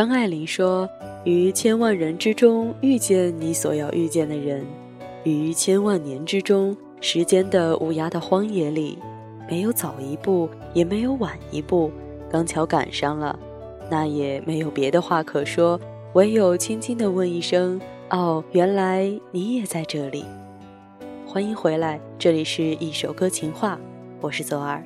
张爱玲说：“于千万人之中遇见你所要遇见的人，于千万年之中，时间的无涯的荒野里，没有早一步，也没有晚一步，刚巧赶上了，那也没有别的话可说，唯有轻轻地问一声：‘哦，原来你也在这里。’欢迎回来，这里是一首歌情话，我是左耳。”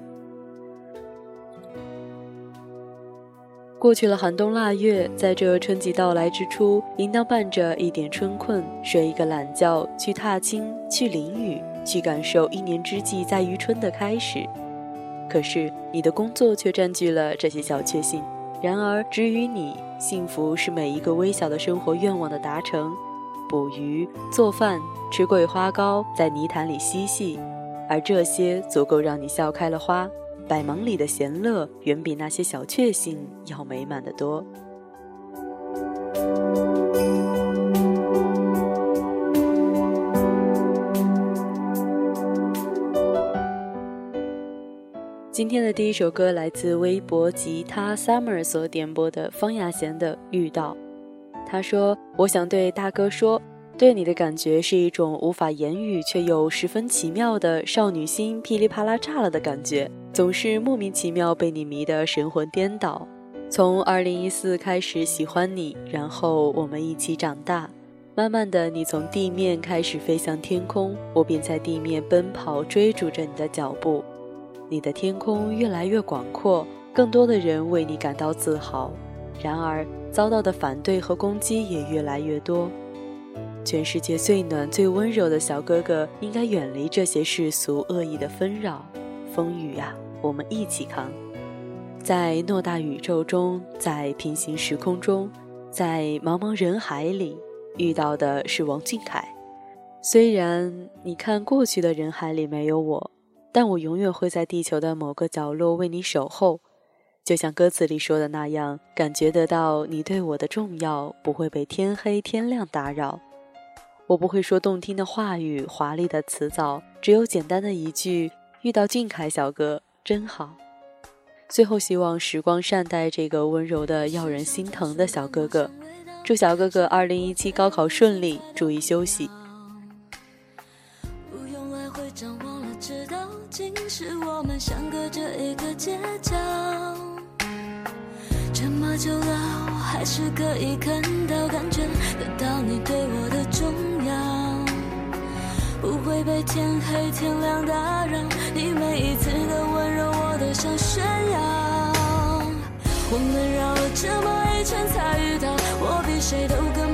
过去了寒冬腊月，在这春季到来之初，应当伴着一点春困，睡一个懒觉，去踏青，去淋雨，去感受一年之计在于春的开始。可是你的工作却占据了这些小确幸。然而，至于你，幸福是每一个微小的生活愿望的达成：捕鱼、做饭、吃桂花糕，在泥潭里嬉戏，而这些足够让你笑开了花。百忙里的闲乐，远比那些小确幸要美满的多。今天的第一首歌来自微博吉他 Summer 所点播的方雅贤的《遇到》。他说：“我想对大哥说。”对你的感觉是一种无法言语却又十分奇妙的少女心噼里啪啦炸了的感觉，总是莫名其妙被你迷得神魂颠倒。从二零一四开始喜欢你，然后我们一起长大，慢慢的你从地面开始飞向天空，我便在地面奔跑追逐着你的脚步。你的天空越来越广阔，更多的人为你感到自豪，然而遭到的反对和攻击也越来越多。全世界最暖、最温柔的小哥哥，应该远离这些世俗恶意的纷扰。风雨呀，我们一起扛。在偌大宇宙中，在平行时空中，在茫茫人海里，遇到的是王俊凯。虽然你看过去的人海里没有我，但我永远会在地球的某个角落为你守候。就像歌词里说的那样，感觉得到你对我的重要，不会被天黑天亮打扰。我不会说动听的话语、华丽的词藻，只有简单的一句：“遇到俊凯小哥真好。”最后，希望时光善待这个温柔的、要人心疼的小哥哥。祝小哥哥二零一七高考顺利，注意休息。不用来回张望了，知道竟是我们相隔着一个街角。这么久了，我还是可以看到、感觉得到你对我的重。不会被天黑天亮打扰，你每一次的温柔我都想炫耀。我们绕了这么一圈才遇到，我比谁都更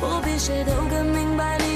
我比谁都更明白你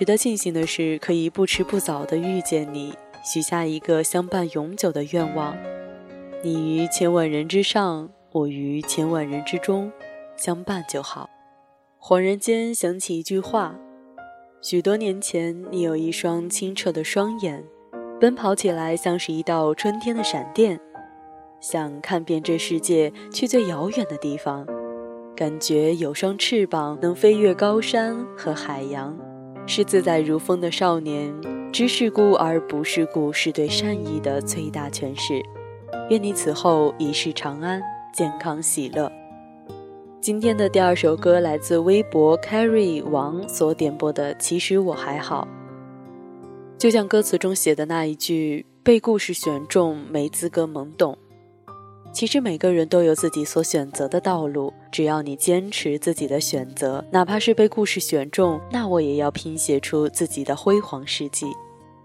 值得庆幸的是，可以不迟不早的遇见你，许下一个相伴永久的愿望。你于千万人之上，我于千万人之中，相伴就好。恍然间想起一句话：许多年前，你有一双清澈的双眼，奔跑起来像是一道春天的闪电，想看遍这世界，去最遥远的地方，感觉有双翅膀能飞越高山和海洋。是自在如风的少年，知世故而不世故，是对善意的最大诠释。愿你此后一世长安，健康喜乐。今天的第二首歌来自微博 Carry 王所点播的《其实我还好》，就像歌词中写的那一句：“被故事选中，没资格懵懂。”其实每个人都有自己所选择的道路，只要你坚持自己的选择，哪怕是被故事选中，那我也要拼写出自己的辉煌事迹。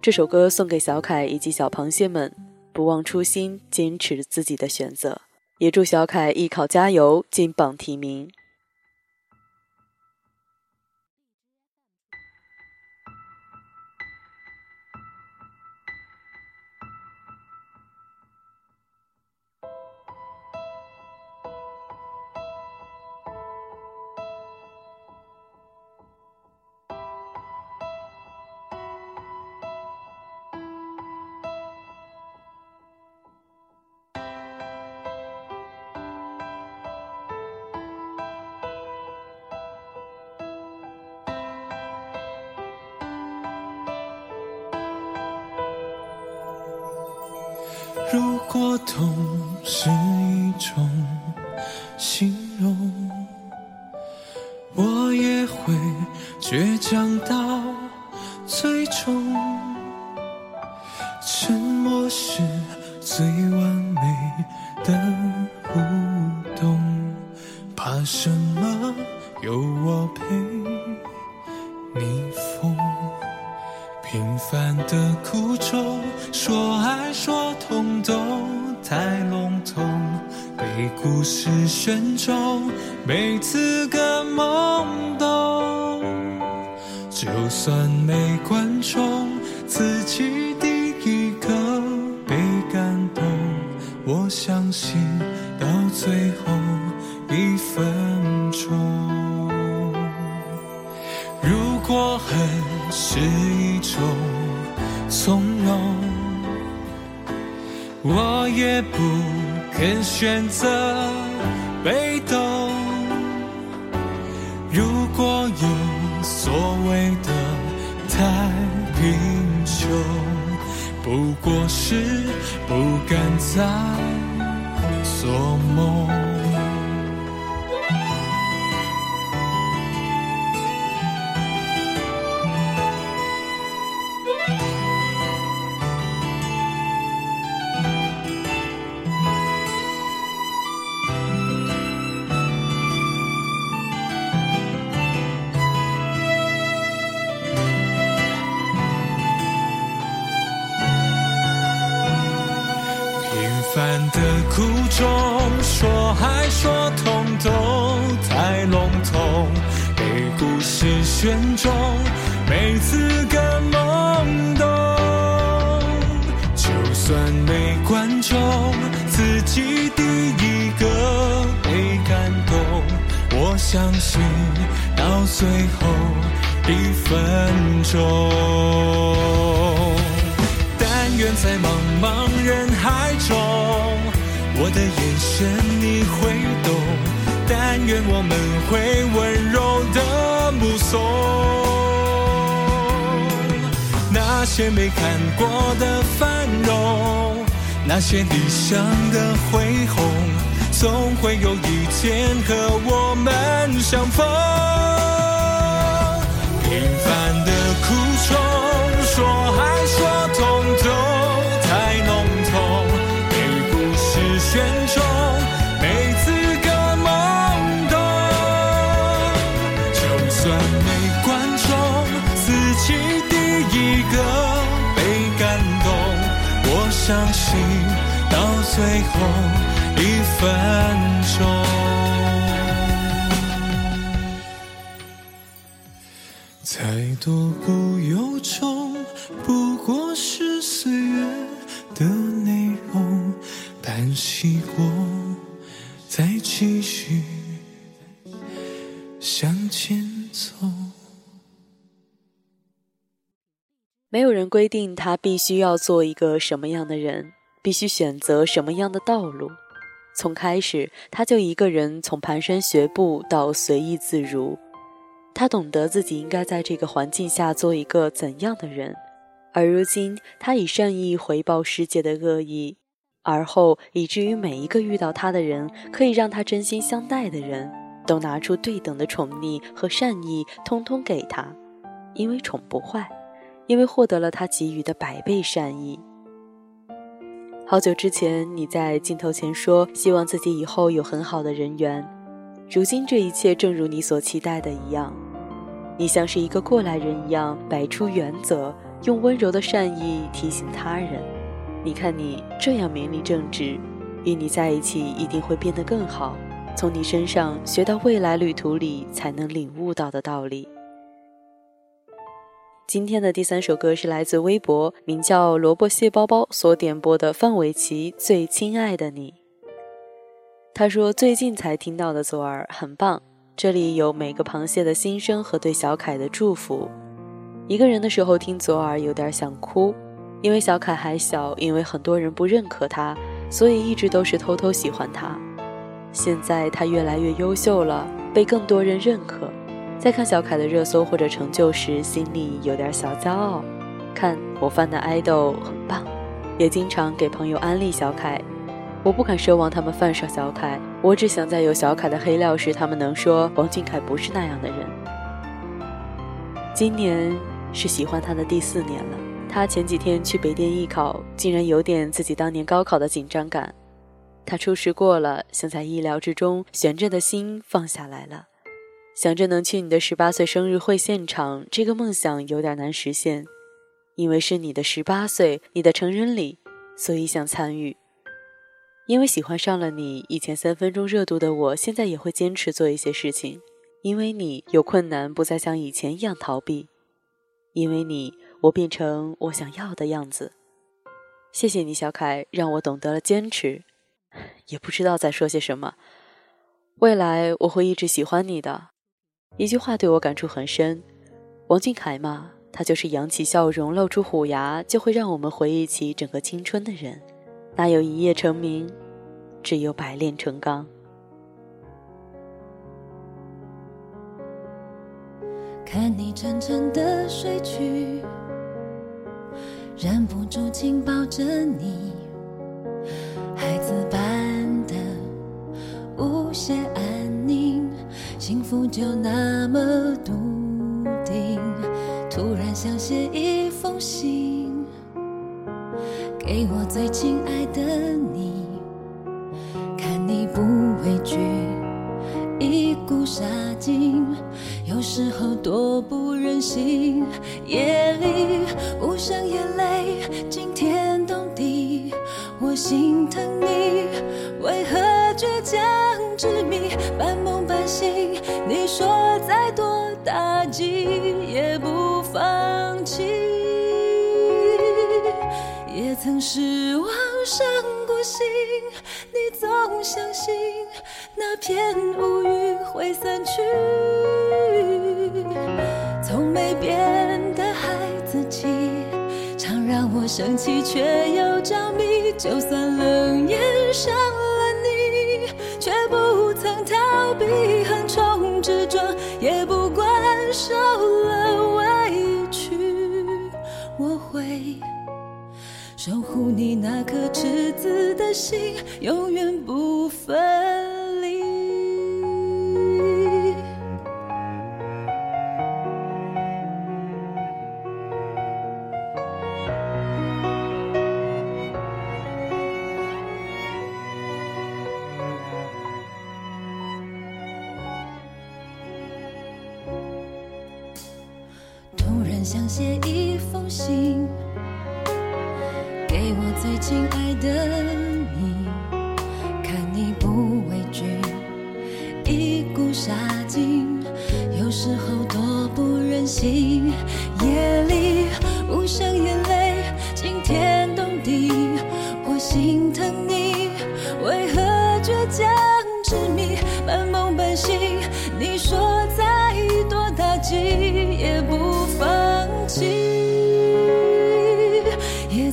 这首歌送给小凯以及小螃蟹们，不忘初心，坚持自己的选择。也祝小凯艺考加油，金榜题名。如果痛是一种形容，我也会倔强到没资格懵懂。就算没观众，自己第一个被感动，我相信到最后一分钟。如果恨是一种从容，我也不肯选择被动。敢再故事选中，没资格懵懂。就算没观众，自己第一个被感动。我相信到最后一分钟。但愿在茫茫人海中，我的眼神你会懂。但愿我们会温柔目送那些没看过的繁荣，那些理想的恢宏，总会有一天和我们相逢。平凡的苦衷，说爱说痛相信到最后一分钟，再多不由衷，不过是岁月的内容。担心没有人规定他必须要做一个什么样的人，必须选择什么样的道路。从开始，他就一个人从蹒跚学步到随意自如。他懂得自己应该在这个环境下做一个怎样的人，而如今，他以善意回报世界的恶意，而后以至于每一个遇到他的人，可以让他真心相待的人，都拿出对等的宠溺和善意，通通给他，因为宠不坏。因为获得了他给予的百倍善意。好久之前，你在镜头前说希望自己以后有很好的人缘，如今这一切正如你所期待的一样，你像是一个过来人一样摆出原则，用温柔的善意提醒他人。你看你这样明理正直，与你在一起一定会变得更好。从你身上学到未来旅途里才能领悟到的道理。今天的第三首歌是来自微博名叫“萝卜蟹包包”所点播的范玮琪《最亲爱的你》。他说最近才听到的左耳很棒，这里有每个螃蟹的心声和对小凯的祝福。一个人的时候听左耳有点想哭，因为小凯还小，因为很多人不认可他，所以一直都是偷偷喜欢他。现在他越来越优秀了，被更多人认可。在看小凯的热搜或者成就时，心里有点小骄傲。看我翻的爱豆很棒，也经常给朋友安利小凯。我不敢奢望他们犯上小凯，我只想在有小凯的黑料时，他们能说王俊凯不是那样的人。今年是喜欢他的第四年了。他前几天去北电艺考，竟然有点自己当年高考的紧张感。他初试过了，像在意料之中，悬着的心放下来了。想着能去你的十八岁生日会现场，这个梦想有点难实现，因为是你的十八岁，你的成人礼，所以想参与。因为喜欢上了你，以前三分钟热度的我，现在也会坚持做一些事情。因为你有困难，不再像以前一样逃避。因为你，我变成我想要的样子。谢谢你，小凯，让我懂得了坚持。也不知道在说些什么。未来我会一直喜欢你的。一句话对我感触很深，王俊凯嘛，他就是扬起笑容，露出虎牙，就会让我们回忆起整个青春的人。哪有一夜成名，只有百炼成钢。看你沉沉的睡去，忍不住紧抱着你，就那么笃定，突然想写一封信，给我最亲爱的你。看你不畏惧，一股杀劲，有时候多不忍心。夜里无声眼泪自己也不放弃，也曾失望伤过心，你总相信那片乌云会散去。从没变的孩子气，常让我生气却又着迷。就算冷眼伤了你，却不曾逃避，横冲直撞，也不管。受了委屈，我会。守护你那颗赤子的心，永远不分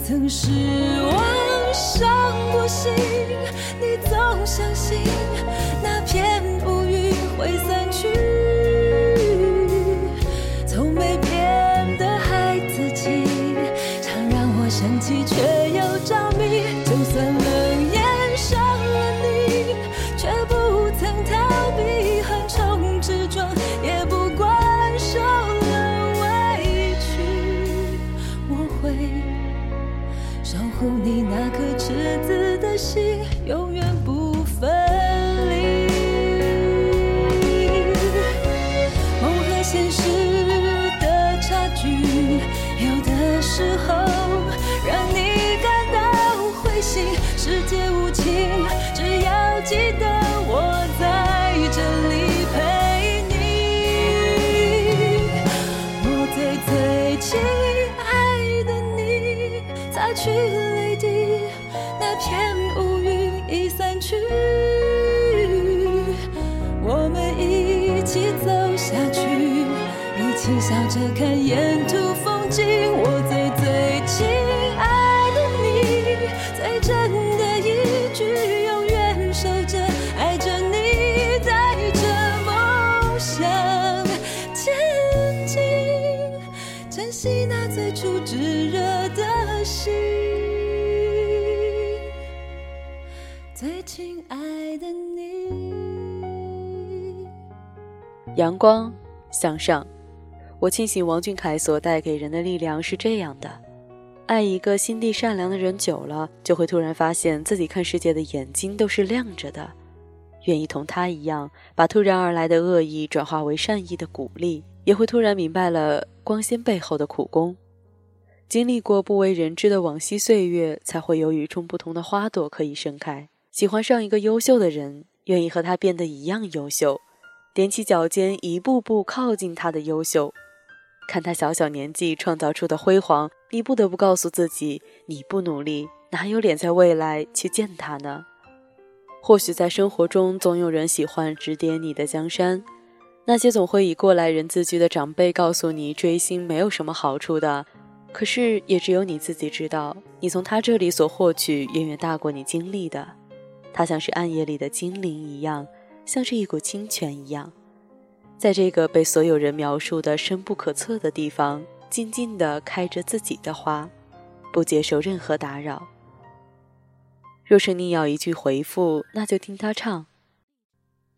曾失望伤过心，你总相信那片乌云会散去。看沿途风景。我最最亲爱的你，最真的一句，永远守着，爱着你，带着梦想前进。珍惜那最初炙热的心，最亲爱的你。阳光向上。我庆幸王俊凯所带给人的力量是这样的：爱一个心地善良的人久了，就会突然发现自己看世界的眼睛都是亮着的，愿意同他一样，把突然而来的恶意转化为善意的鼓励，也会突然明白了光鲜背后的苦功。经历过不为人知的往昔岁月，才会有与众不同的花朵可以盛开。喜欢上一个优秀的人，愿意和他变得一样优秀，踮起脚尖，一步步靠近他的优秀。看他小小年纪创造出的辉煌，你不得不告诉自己：你不努力，哪有脸在未来去见他呢？或许在生活中，总有人喜欢指点你的江山，那些总会以过来人自居的长辈告诉你追星没有什么好处的。可是，也只有你自己知道，你从他这里所获取远远大过你经历的。他像是暗夜里的精灵一样，像是一股清泉一样。在这个被所有人描述的深不可测的地方，静静地开着自己的花，不接受任何打扰。若是你要一句回复，那就听他唱，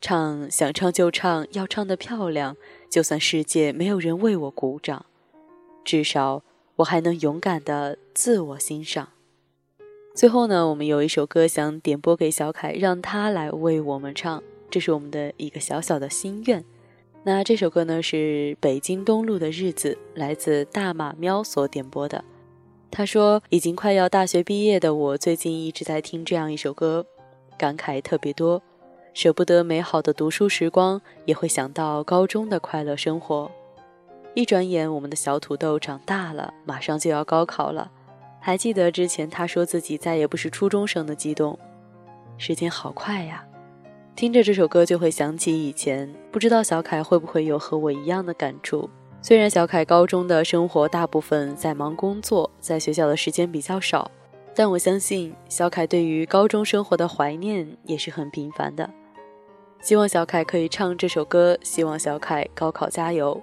唱想唱就唱，要唱得漂亮，就算世界没有人为我鼓掌，至少我还能勇敢地自我欣赏。最后呢，我们有一首歌想点播给小凯，让他来为我们唱，这是我们的一个小小的心愿。那这首歌呢是北京东路的日子，来自大马喵所点播的。他说，已经快要大学毕业的我，最近一直在听这样一首歌，感慨特别多，舍不得美好的读书时光，也会想到高中的快乐生活。一转眼，我们的小土豆长大了，马上就要高考了，还记得之前他说自己再也不是初中生的激动。时间好快呀，听着这首歌就会想起以前。不知道小凯会不会有和我一样的感触？虽然小凯高中的生活大部分在忙工作，在学校的时间比较少，但我相信小凯对于高中生活的怀念也是很频繁的。希望小凯可以唱这首歌，希望小凯高考加油。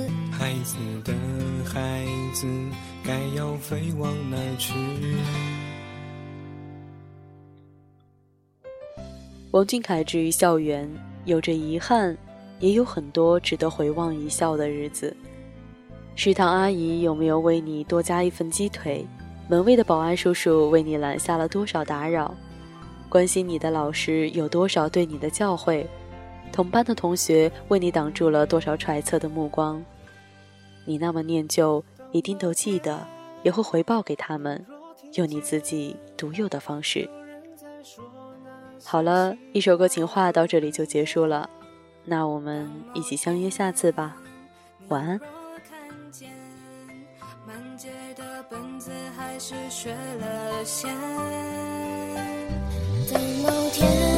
孩子的孩子，该要飞往哪去？王俊凯至于校园，有着遗憾，也有很多值得回望一笑的日子。食堂阿姨有没有为你多加一份鸡腿？门卫的保安叔叔为你拦下了多少打扰？关心你的老师有多少对你的教诲？同班的同学为你挡住了多少揣测的目光？你那么念旧，一定都记得，也会回报给他们，用你自己独有的方式。好了，一首歌情话到这里就结束了，那我们一起相约下次吧，晚安。是学了先。等某天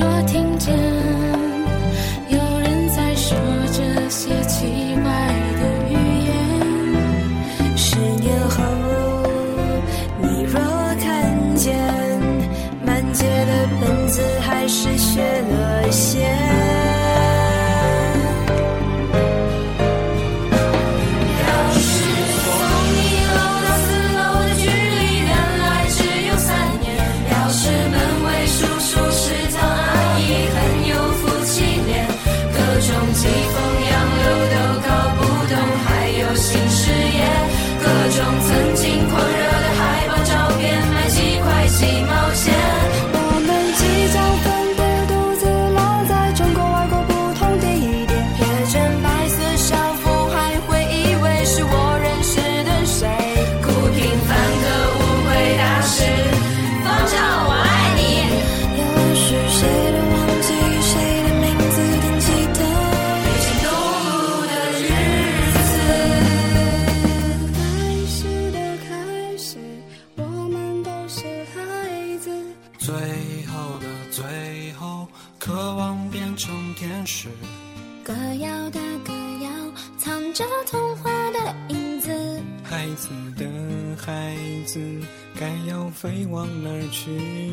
若听见去？